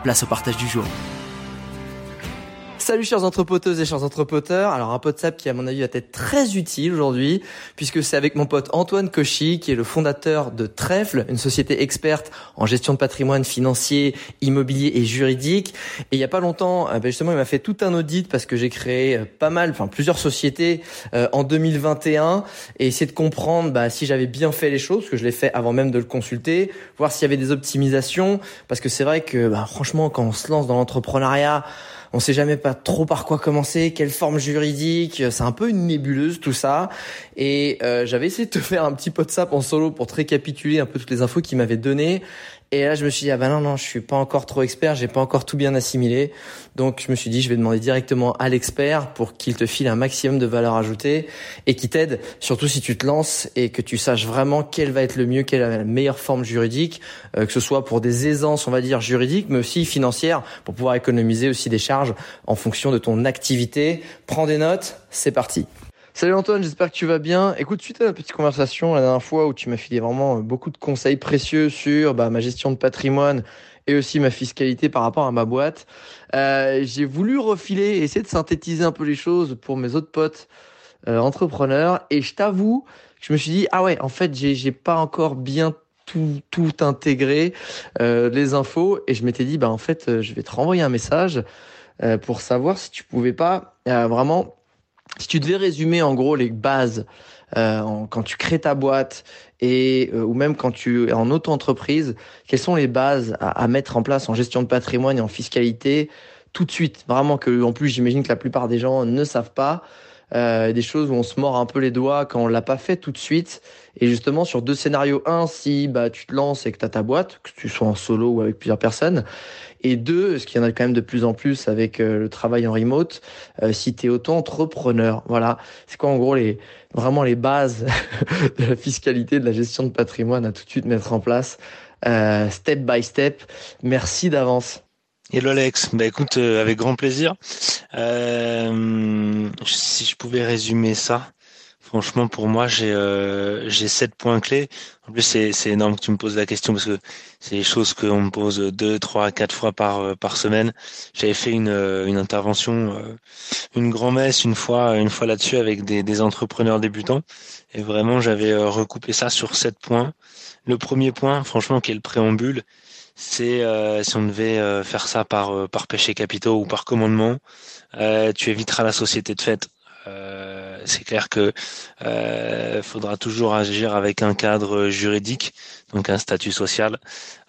place au partage du jour. Salut chers entrepoteuses et chers entrepoteurs. Alors un WhatsApp qui à mon avis va être très utile aujourd'hui puisque c'est avec mon pote Antoine Cauchy qui est le fondateur de Trèfle, une société experte en gestion de patrimoine financier, immobilier et juridique. Et il y a pas longtemps, euh, ben, justement, il m'a fait tout un audit parce que j'ai créé euh, pas mal, enfin plusieurs sociétés euh, en 2021 et essayer de comprendre bah, si j'avais bien fait les choses, parce que je l'ai fait avant même de le consulter, voir s'il y avait des optimisations parce que c'est vrai que bah, franchement quand on se lance dans l'entrepreneuriat on sait jamais pas trop par quoi commencer, quelle forme juridique, c'est un peu une nébuleuse tout ça. Et euh, j'avais essayé de te faire un petit pot de sap en solo pour te récapituler un peu toutes les infos qu'il m'avait données. Et là, je me suis dit, ah ben non, non, je suis pas encore trop expert, j'ai pas encore tout bien assimilé. Donc, je me suis dit, je vais demander directement à l'expert pour qu'il te file un maximum de valeur ajoutée et qui t'aide, surtout si tu te lances et que tu saches vraiment quel va être le mieux, quelle est la meilleure forme juridique, euh, que ce soit pour des aisances, on va dire, juridiques, mais aussi financières, pour pouvoir économiser aussi des charges en fonction de ton activité. Prends des notes, c'est parti. Salut Antoine, j'espère que tu vas bien. Écoute, suite à la petite conversation la dernière fois où tu m'as filé vraiment euh, beaucoup de conseils précieux sur bah, ma gestion de patrimoine et aussi ma fiscalité par rapport à ma boîte, euh, j'ai voulu refiler, essayer de synthétiser un peu les choses pour mes autres potes euh, entrepreneurs. Et je t'avoue, je me suis dit ah ouais, en fait, j'ai pas encore bien tout, tout intégré les infos et je m'étais dit bah en fait, je vais te renvoyer un message pour savoir si tu pouvais pas vraiment si tu devais résumer en gros les bases euh, quand tu crées ta boîte et euh, ou même quand tu es en auto-entreprise, quelles sont les bases à, mettre en place en gestion de patrimoine et en fiscalité tout de suite? Vraiment que en plus j'imagine que la plupart des gens ne savent pas. Euh, des choses où on se mord un peu les doigts quand on l'a pas fait tout de suite. Et justement, sur deux scénarios, un, si bah, tu te lances et que tu as ta boîte, que tu sois en solo ou avec plusieurs personnes, et deux, ce qu'il y en a quand même de plus en plus avec euh, le travail en remote, euh, si tu es auto-entrepreneur. Voilà, c'est quoi en gros les vraiment les bases de la fiscalité, de la gestion de patrimoine à tout de suite mettre en place, euh, step by step. Merci d'avance. Hello Alex, bah écoute, avec grand plaisir. si je pouvais résumer ça, Franchement, pour moi, j'ai euh, j'ai sept points clés. En plus, c'est énorme que tu me poses la question parce que c'est des choses qu'on me pose deux, trois, quatre fois par euh, semaine. J'avais fait une euh, intervention, euh, une grand messe une fois une fois là-dessus avec des entrepreneurs débutants et vraiment j'avais recoupé ça sur sept points. Le premier point, franchement, qui est le préambule, c'est si on devait faire ça par par péché capitaux ou par commandement, tu éviteras la société de fête c'est clair que euh, faudra toujours agir avec un cadre juridique, donc un statut social.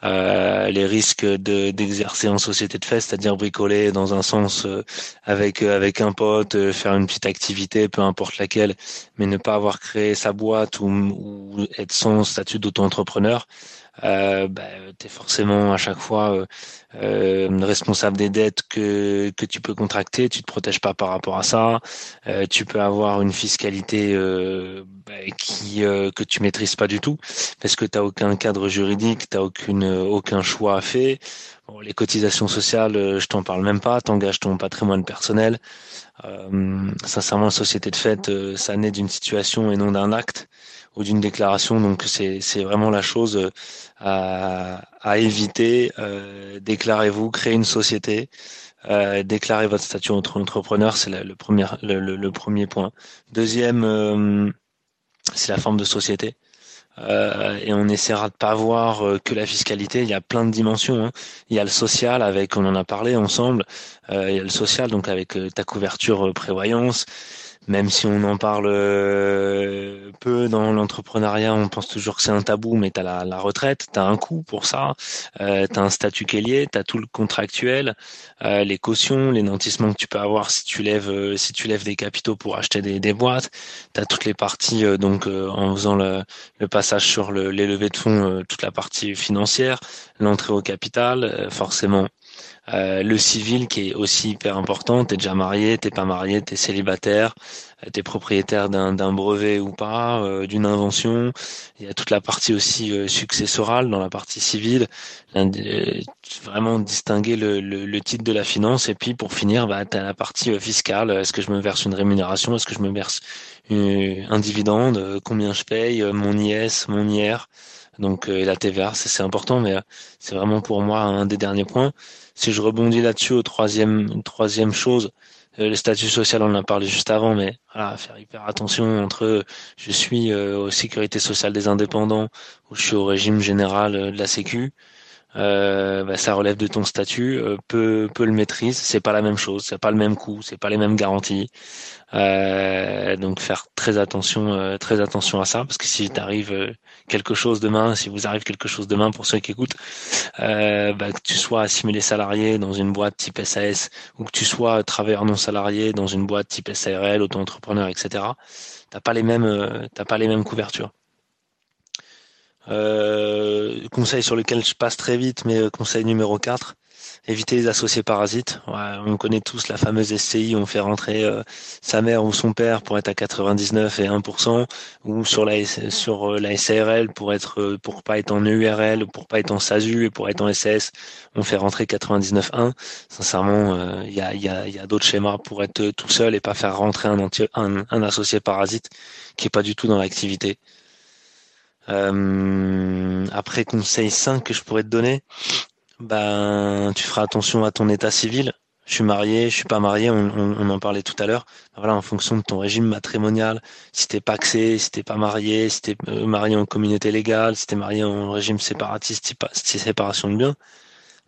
Euh, les risques de d'exercer en société de fait, c'est-à-dire bricoler dans un sens euh, avec euh, avec un pote, euh, faire une petite activité, peu importe laquelle, mais ne pas avoir créé sa boîte ou, ou être sans statut d'auto-entrepreneur euh, bah, tu es forcément à chaque fois euh, euh, responsable des dettes que, que tu peux contracter, tu te protèges pas par rapport à ça, euh, tu peux avoir une fiscalité euh, bah, qui que tu maîtrises pas du tout parce que tu n'as aucun cadre juridique, tu aucune aucun choix à faire. Bon, les cotisations sociales, je t'en parle même pas, t'engages ton patrimoine personnel. Euh, sincèrement, la société de fait, ça naît d'une situation et non d'un acte ou d'une déclaration. Donc c'est vraiment la chose euh, à, à éviter. Euh, déclarez-vous, créez une société. Euh, déclarez votre statut entrepreneur, c'est le, premier le, le, premier point. Deuxième, euh, c'est la forme de société. Euh, et on essaiera de pas voir euh, que la fiscalité. Il y a plein de dimensions. Hein. Il y a le social avec, on en a parlé ensemble. Euh, il y a le social donc avec ta couverture prévoyance même si on en parle euh, peu dans l'entrepreneuriat, on pense toujours que c'est un tabou, mais tu la, retraite, tu un coût pour ça, euh, tu un statut qui est tout le contractuel, euh, les cautions, les nantissements que tu peux avoir si tu lèves euh, si tu lèves des capitaux pour acheter des, boîtes, tu toutes les parties donc en faisant le, le, passage sur le, les levées de fonds, toute la partie financière, l'entrée au capital, forcément euh, le civil qui est aussi hyper important. T'es déjà marié, t'es pas marié, t'es célibataire, euh, t'es propriétaire d'un brevet ou pas, euh, d'une invention. Il y a toute la partie aussi successorale dans la partie civile. vraiment distinguer le, le, titre de la finance. Et puis pour finir, bah, t'as la partie fiscale. Est-ce que je me verse une rémunération? Est-ce que je me verse un dividende? Combien je paye Mon IS, mon IR donc la TVA, c'est important, mais c'est vraiment pour moi un des derniers points si je rebondis là-dessus au troisième, troisième chose, euh, le statut social, on en a parlé juste avant, mais voilà, faire hyper attention entre je suis euh, aux sécurité sociale des indépendants ou je suis au régime général euh, de la Sécu. Euh, bah, ça relève de ton statut, euh, peu, peu le maîtrise, c'est pas la même chose, c'est pas le même coût, c'est pas les mêmes garanties. Euh, donc faire très attention, euh, très attention à ça, parce que si t'arrive euh, quelque chose demain, si vous arrive quelque chose demain pour ceux qui écoutent, bah, que tu sois assimilé salarié dans une boîte type SAS ou que tu sois travailleur non salarié dans une boîte type SARL, auto-entrepreneur, etc. T'as pas les mêmes, t'as pas les mêmes couvertures. Euh, conseil sur lequel je passe très vite, mais conseil numéro 4, éviter les associés parasites. on connaît tous la fameuse SCI, on fait rentrer euh, sa mère ou son père pour être à 99 et 1%, ou sur la sur euh, la SARL pour être euh, pour pas être en EURL, pour pas être en SASU et pour être en SS, on fait rentrer 99.1. Sincèrement, il y a, y a, y a d'autres schémas pour être tout seul et pas faire rentrer un, un, un associé parasite qui est pas du tout dans l'activité. Après, conseil 5 que je pourrais te donner, ben tu feras attention à ton état civil. Je suis marié, je suis pas marié, on, en parlait tout à l'heure. Ben, voilà, en fonction de ton régime matrimonial, si t'es paxé, si t'es pas marié, si t'es euh, marié en communauté légale, si t'es marié en régime séparatiste, si séparation de biens,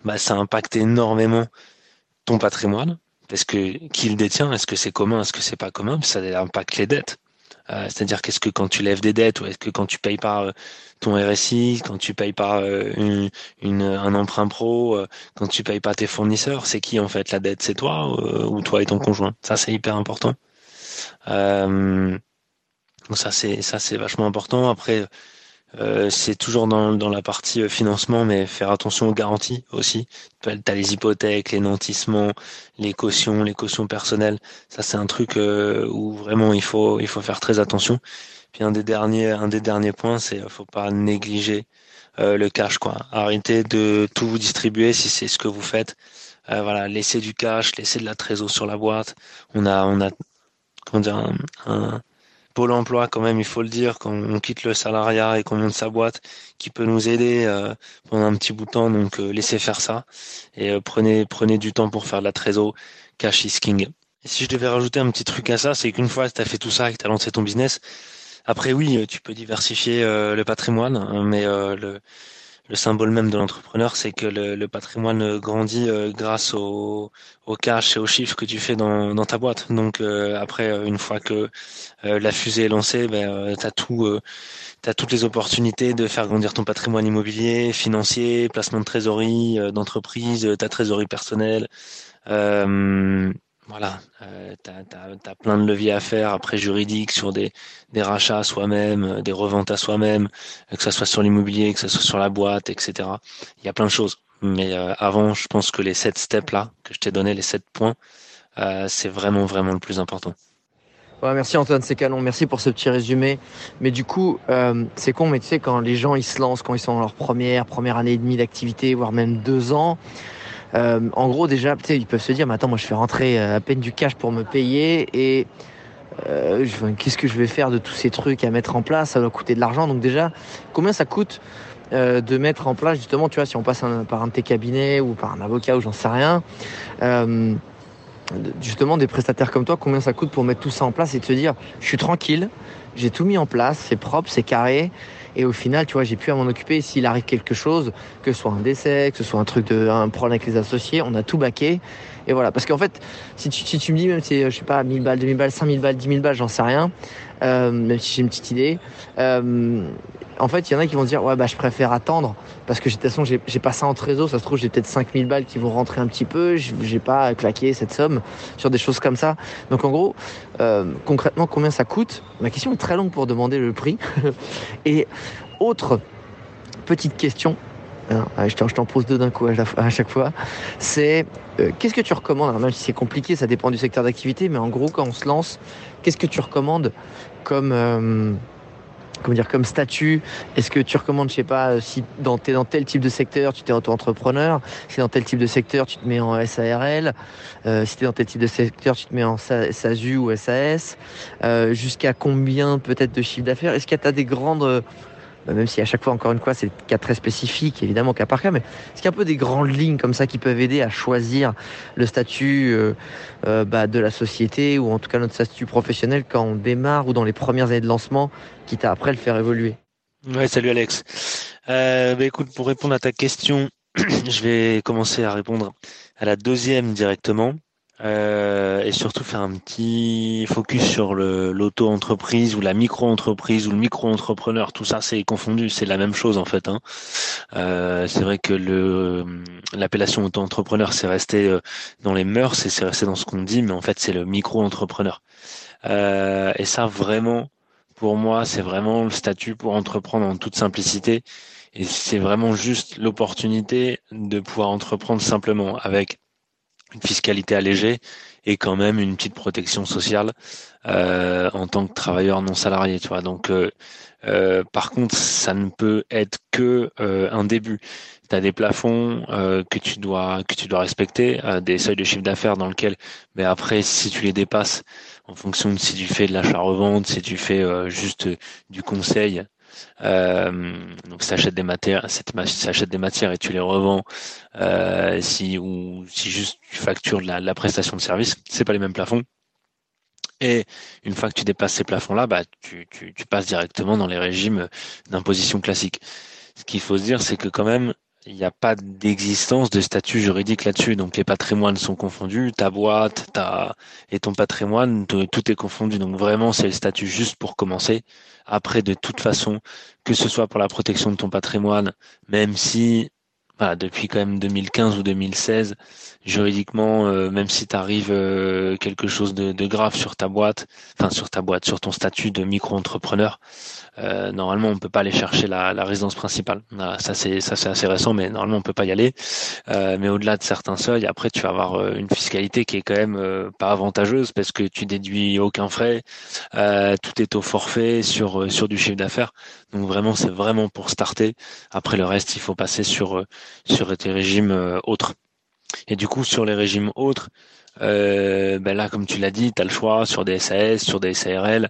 bah ça impacte énormément ton patrimoine. Parce que qui le détient? Est-ce que c'est commun? Est-ce que c'est pas commun? Ça impacte les dettes. Euh, c'est-à-dire qu'est-ce que quand tu lèves des dettes ou est-ce que quand tu payes pas euh, ton RSI, quand tu payes pas euh, une, un emprunt pro, quand tu payes pas tes fournisseurs, c'est qui en fait la dette? C'est toi ou toi et ton conjoint? Ça c'est hyper important. donc ça c'est ça c'est vachement important. Après euh, c'est toujours dans, dans, la partie euh, financement, mais faire attention aux garanties aussi. Tu as les hypothèques, les nantissements, les cautions, les cautions personnelles. Ça, c'est un truc euh, où vraiment il faut, il faut faire très attention. Puis un des derniers, un des derniers points, c'est faut pas négliger le cash, quoi. Arrêtez de tout vous distribuer si c'est ce que vous faites. voilà, laissez du cash, laissez de la trésor sur la boîte. On a, on a, comment dire, un Pôle emploi, quand même, il faut le dire, quand on quitte le salariat et qu'on monte sa boîte, qui peut nous aider euh, pendant un petit bout de temps. Donc, euh, laissez faire ça et euh, prenez prenez du temps pour faire de la trésor. Cash is king. Si je devais rajouter un petit truc à ça, c'est qu'une fois que tu as fait tout ça et que tu as lancé ton business, après oui, tu peux diversifier le patrimoine, hein, mais le le symbole même de l'entrepreneur, c'est que le, patrimoine grandit euh, grâce au, au, cash et aux chiffres que tu fais dans, ta boîte. Donc euh, après, euh, une fois que la fusée est lancée, ben, tu as tout, as toutes les opportunités de faire grandir ton patrimoine immobilier, financier, placement de trésorerie, d'entreprise, ta trésorerie personnelle. Voilà, euh, tu as, plein de leviers à faire après juridique sur des, des rachats soi-même, euh, des reventes à soi-même, euh, que ça soit sur l'immobilier, que ça soit sur la boîte, etc. Il y a plein de choses. Mais euh, avant, je pense que les sept steps là que je t'ai donné, les sept points, c'est vraiment vraiment le plus important. Ouais, merci Antoine, c'est. Merci pour ce petit résumé. Mais du coup, c'est con, mais tu sais, quand les gens ils se lancent, quand ils sont dans leur première, première année et demie d'activité, voire même deux ans, euh, en gros, déjà, ils peuvent se dire, mais attends, moi je fais rentrer euh, à peine du cash pour me payer et euh, qu'est-ce que je vais faire de tous ces trucs à mettre en place? Ça doit coûter de l'argent. Donc déjà, combien ça coûte de mettre en place justement, tu vois, si on passe par un de tes cabinets ou par un avocat ou j'en sais rien, justement des prestataires comme toi, combien ça coûte pour mettre tout ça en place et se dire, je suis tranquille, j'ai tout mis en place, c'est propre, c'est carré Et au final, tu vois, j'ai pu à m'en occuper. S'il arrive quelque chose, que ce soit un décès, que ce soit un truc de, un problème avec les associés, on a tout baqué. Et voilà. Parce qu'en fait, si tu, si tu me dis, même si, je sais pas, 1000 balles, 2000 balles, 5000 balles, 10 000 balles, j'en sais rien, euh, même si j'ai une petite idée, euh, en fait, il y en a qui vont dire, ouais, bah, je préfère attendre parce que de toute façon, j'ai pas ça en trésor. Ça se trouve, j'ai peut-être 5000 balles qui vont rentrer un petit peu. J'ai pas claqué cette somme sur des choses comme ça. Donc, en gros, euh, concrètement, combien ça coûte? Ma question est très longue pour demander le prix. Et autre petite question, hein, je t'en pose deux d'un coup à, chaque fois, c'est euh, qu'est-ce que tu recommandes? Même si c'est compliqué, ça dépend du secteur d'activité, mais en gros, quand on se lance, qu'est-ce que tu recommandes comme euh, comment dire, comme statut Est-ce que tu recommandes, je sais pas, euh, si dans, es dans tel type de secteur, tu t'es auto-entrepreneur, si dans tel type de secteur, tu te mets en SARL, euh, si tu es dans tel type de secteur, tu te mets en SASU ou SAS, euh, jusqu'à combien peut-être de chiffre d'affaires? Est-ce qu'il y a des grandes bah, même si à chaque fois, encore une fois, c'est cas très spécifique, évidemment, cas par cas, mais est-ce qu'il y a un peu des grandes lignes comme ça qui peuvent aider à choisir le statut euh, euh, bah, de la société ou en tout cas notre statut professionnel quand on démarre ou dans les premières années de lancement, quitte à après le faire évoluer? Ouais, salut Alex. Euh, bah, écoute, pour répondre à ta question, je vais commencer à répondre à la deuxième directement. Euh, et surtout faire un petit focus sur l'auto-entreprise ou la micro-entreprise ou le micro-entrepreneur. Tout ça, c'est confondu, c'est la même chose en fait. Hein. Euh, c'est vrai que l'appellation auto-entrepreneur, c'est resté euh, dans les mœurs et c'est resté dans ce qu'on dit, mais en fait, c'est le micro-entrepreneur. Euh, et ça, vraiment, pour moi, c'est vraiment le statut pour entreprendre en toute simplicité. Et c'est vraiment juste l'opportunité de pouvoir entreprendre simplement avec une fiscalité allégée et quand même une petite protection sociale euh, en tant que travailleur non salarié. Tu vois. Donc, euh, euh, par contre, ça ne peut être que un début. Tu as des plafonds que tu dois que tu dois respecter, des seuils de chiffre d'affaires dans lequel, mais après, si tu les dépasses, en fonction de si tu fais de l'achat-revente, si tu fais juste du conseil, euh, donc, si des matières, achètes des matières et tu les revends, euh, si ou si juste tu factures la, la prestation de service, c'est pas les mêmes plafonds. Et une fois que tu dépasses ces plafonds-là, bah, tu, tu, tu passes directement dans les régimes d'imposition classique. Ce qu'il faut se dire, c'est que quand même, il n'y a pas d'existence de statut juridique là-dessus. Donc les patrimoines sont confondus, ta boîte, ta et ton patrimoine, tout est confondu. Donc vraiment, c'est le statut juste pour commencer. Après, de toute façon, que ce soit pour la protection de ton patrimoine, même si voilà, depuis quand même 2015 ou 2016, juridiquement, euh, même si tu arrives euh, quelque chose de, de, grave sur ta boîte, enfin sur ta boîte, sur ton statut de micro-entrepreneur, euh, normalement on peut pas aller chercher la, la résidence principale. ça c'est ça c'est assez récent, mais normalement on peut pas y aller. Euh, mais au-delà de certains seuils, après tu vas avoir euh, une fiscalité qui est quand même euh, pas avantageuse parce que tu déduis aucun frais, tout est au forfait sur sur du chiffre d'affaires. Donc vraiment c'est vraiment pour starter. Après le reste il faut passer sur sur tes régimes autres. Et du coup sur les régimes autres, ben là comme tu l'as dit, tu as le choix sur des SAS, sur des SARL.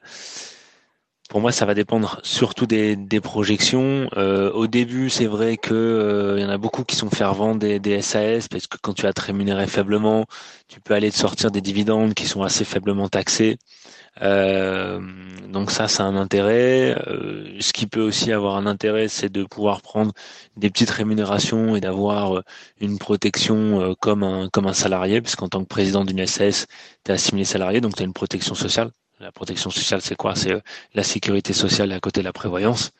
Pour moi, ça va dépendre surtout des, des projections. Euh, au début, c'est vrai que euh, y en a beaucoup qui sont fervents des, des SAS parce que quand tu vas te rémunérer faiblement, tu peux aller te sortir des dividendes qui sont assez faiblement taxés. Euh, donc ça, c'est un intérêt. Euh, ce qui peut aussi avoir un intérêt, c'est de pouvoir prendre des petites rémunérations et d'avoir euh, une protection comme un comme un salarié, parce qu'en tant que président d'une SAS, tu es assimilé salarié, donc tu as une protection sociale. La protection sociale, c'est quoi? C'est euh, la sécurité sociale à côté de la prévoyance.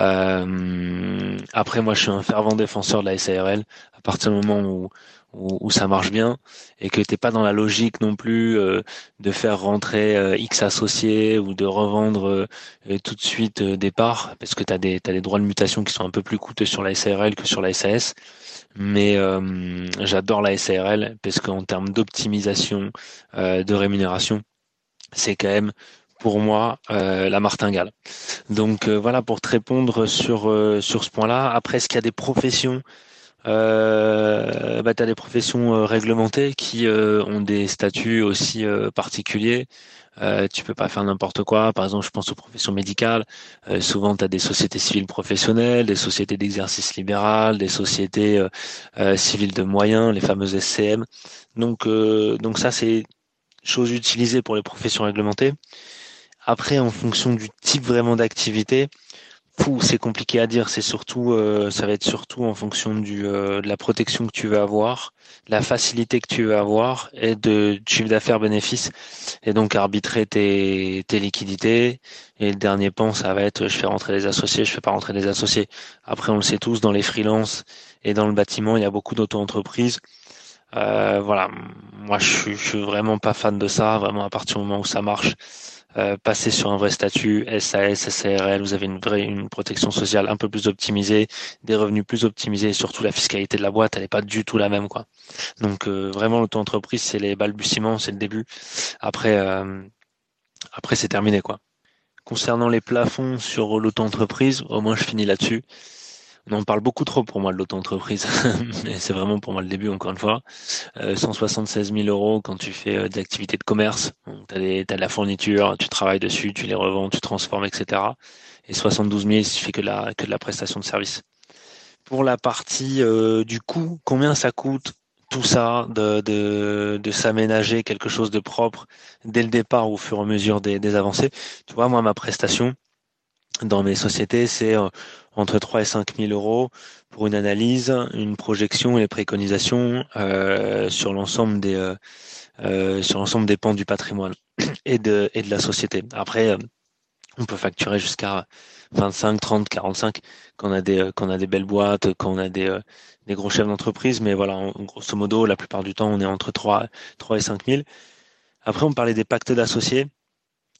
Euh, après, moi, je suis un fervent défenseur de la SARL. À partir du moment où, où, ça marche bien et que t'es pas dans la logique non plus euh, de faire rentrer X associés ou de revendre tout de suite des parts, parce que tu as des, as des droits de mutation qui sont un peu plus coûteux sur la SARL que sur la SAS. Mais j'adore la SARL parce qu'en termes d'optimisation de rémunération, c'est quand même pour moi euh, la martingale. Donc euh, voilà pour te répondre sur euh, sur ce point-là. Après, est-ce qu'il y a des professions euh, bah, tu as des professions réglementées qui ont des statuts aussi particuliers. Euh, tu peux pas faire n'importe quoi. Par exemple, je pense aux professions médicales. souvent, tu as des sociétés civiles professionnelles, des sociétés d'exercice libéral, des sociétés civiles de moyens, les fameuses SCM. Donc, donc ça, c'est chose utilisée pour les professions réglementées. Après, en fonction du type vraiment d'activité, c'est compliqué à dire. C'est surtout, euh, ça va être surtout en fonction du, euh, de la protection que tu veux avoir, la facilité que tu veux avoir et de chiffre d'affaires bénéfice. Et donc arbitrer tes, tes liquidités. Et le dernier pan, ça va être, je fais rentrer les associés, je fais pas rentrer les associés. Après, on le sait tous, dans les freelances et dans le bâtiment, il y a beaucoup d'auto-entreprises. Euh, voilà, moi je je suis vraiment pas fan de ça. Vraiment, à partir du moment où ça marche, euh, passer sur un vrai statut SAS, SARL, vous avez une vraie une protection sociale un peu plus optimisée, des revenus plus optimisés et surtout la fiscalité de la boîte, elle n'est pas du tout la même quoi. Donc euh, vraiment l'auto-entreprise, c'est les balbutiements, c'est le début. Après euh, après c'est terminé quoi. Concernant les plafonds sur l'auto-entreprise, au moins je finis là-dessus. On en parle beaucoup trop pour moi de l'auto-entreprise, c'est vraiment pour moi le début encore une fois. Euh, 176 000 euros quand tu fais euh, des activités de commerce, tu as, de la fourniture, tu travailles dessus, tu les revends, tu transformes, etc. Et 72 000 si tu fais que de la, que la prestation de service. Pour la partie euh, du coût, combien ça coûte tout ça, de, de, de s'aménager quelque chose de propre dès le départ au fur et à mesure des, des avancées? Tu vois, moi, ma prestation dans mes sociétés, c'est euh, entre 3 et 5 000 euros pour une analyse, une projection et les préconisations euh, sur l'ensemble des euh, euh, sur l'ensemble des pans du patrimoine et de et de la société. Après, euh, on peut facturer jusqu'à 25, 30, 45 quand on a des quand on a des belles boîtes, quand on a des des gros chefs d'entreprise. Mais voilà, grosso modo, la plupart du temps, on est entre 3 3 et 5 000. Après, on parlait des pactes d'associés.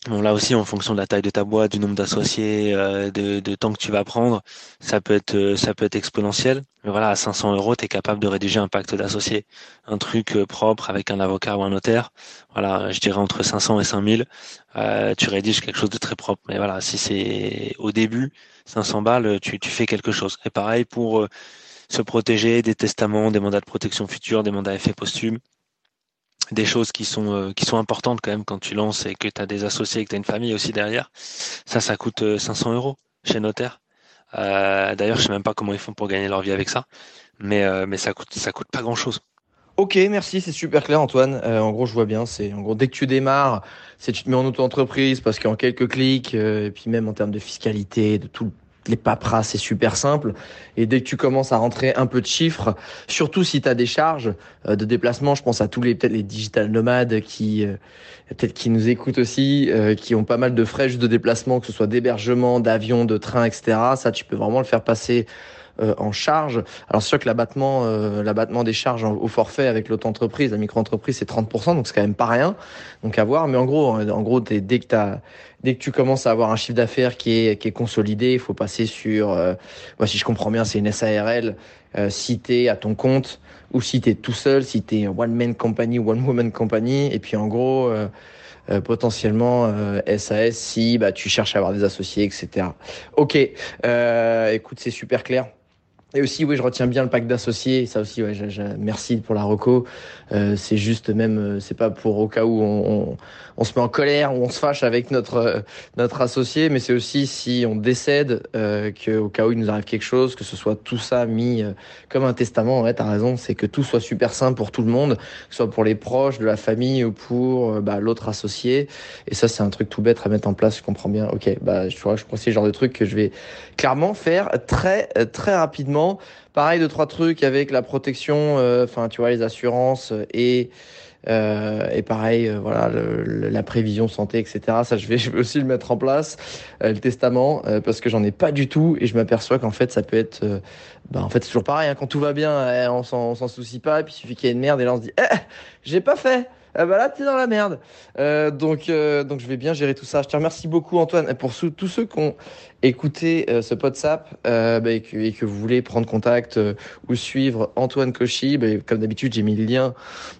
Bon, là aussi, en fonction de la taille de ta boîte, du nombre d'associés, euh, de, temps que tu vas prendre, ça peut être euh, ça peut être exponentiel. Mais voilà, à 500 euros, tu es capable de rédiger un pacte d'associés, un truc euh, propre avec un avocat ou un notaire. Voilà, je dirais entre 500 et 5000, euh, tu rédiges quelque chose de très propre. Mais voilà, si c'est au début, 500 balles, tu, tu fais quelque chose. Et pareil pour se protéger des testaments, des mandats de protection future, des mandats effets posthumes des choses qui sont euh, qui sont importantes quand même quand tu lances et que tu as des associés et que tu as une famille aussi derrière. Ça, ça coûte 500 euh, euros chez notaire. Euh, D'ailleurs, je sais même pas comment ils font pour gagner leur vie avec ça, mais ça coûte ça coûte pas grand chose. Ok, merci, c'est super clair Antoine. En gros, je vois bien, en gros dès que tu démarres, c'est tu te mets en auto-entreprise parce qu'en quelques clics, et puis même en termes de fiscalité, de tout les paperasses, c'est super simple. Et dès que tu commences à rentrer un peu de chiffres, surtout si tu as des charges euh, de déplacement, je pense à tous les peut-être les digital nomades qui euh, peut-être qui nous écoutent aussi, euh, qui ont pas mal de frais juste de déplacement, que ce soit d'hébergement, d'avion, de train, etc. Ça, tu peux vraiment le faire passer en charge. Alors c'est sûr que l'abattement, euh, l'abattement des charges au forfait avec l'auto-entreprise, la micro-entreprise, c'est 30%, donc c'est quand même pas rien. Donc à voir. Mais en gros, en gros, dès que t'as dès que tu commences à avoir un chiffre d'affaires qui est, qui est consolidé, il faut passer sur, euh, moi, si je comprends bien, c'est une SARL, euh, si t'es à ton compte ou si t'es tout seul, si t'es one man company, one woman company, et puis en gros, euh, euh, potentiellement SAS euh, si bah, tu cherches à avoir des associés, etc. Ok, euh, écoute, c'est super clair. Et aussi, oui, je retiens bien le pack d'associés. Ça aussi, ouais, merci pour la reco. Euh, c'est juste même, euh, c'est pas pour au cas où on, on, on, se met en colère ou on se fâche avec notre euh, notre associé, mais c'est aussi si on décède, euh, que au cas où il nous arrive quelque chose, que ce soit tout ça mis euh, comme un testament. Ouais, t'as raison, c'est que tout soit super simple pour tout le monde, que ce soit pour les proches de la famille ou pour bah, l'autre associé. Et ça, c'est un truc tout bête à mettre en place. Je comprends bien. Ok, bah je crois, je crois que c'est le genre de truc que je vais clairement faire très très rapidement Pareil, deux, trois trucs avec la protection, euh, enfin, tu vois, les assurances et, euh, pareil, euh, voilà, la prévision santé, etc. Ça, je vais, aussi le mettre en place. Le testament, parce que j'en ai pas du tout et je m'aperçois qu'en fait, ça peut être, bah, en fait, c'est toujours pareil. Hein, quand tout va bien, eh, on s'en soucie pas. Et puis, il suffit qu'il y ait une merde et là, on se dit, eh, j'ai pas fait ah bah là t'es dans la merde. Euh, donc euh, donc je vais bien gérer tout ça. Je te remercie beaucoup Antoine pour tous ceux qui ont écouté euh, ce WhatsApp euh, bah, et, que, vous voulez prendre contact ou suivre Antoine Cauchy, bah, comme d'habitude j'ai mis le lien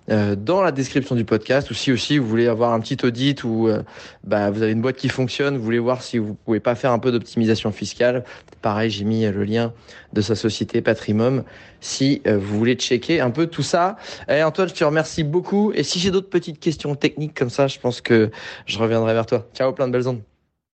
dans la description du podcast. Ou si aussi vous voulez avoir un petit audit ou bah, vous avez une boîte qui fonctionne, vous voulez voir si vous pouvez pas faire un peu d'optimisation fiscale, pareil j'ai mis le lien de sa société Patrimum si vous voulez checker un peu tout ça. Et Antoine je te remercie beaucoup et si j'ai d'autres petites questions techniques comme ça, je pense que je reviendrai vers toi. Ciao, plein de belles ondes.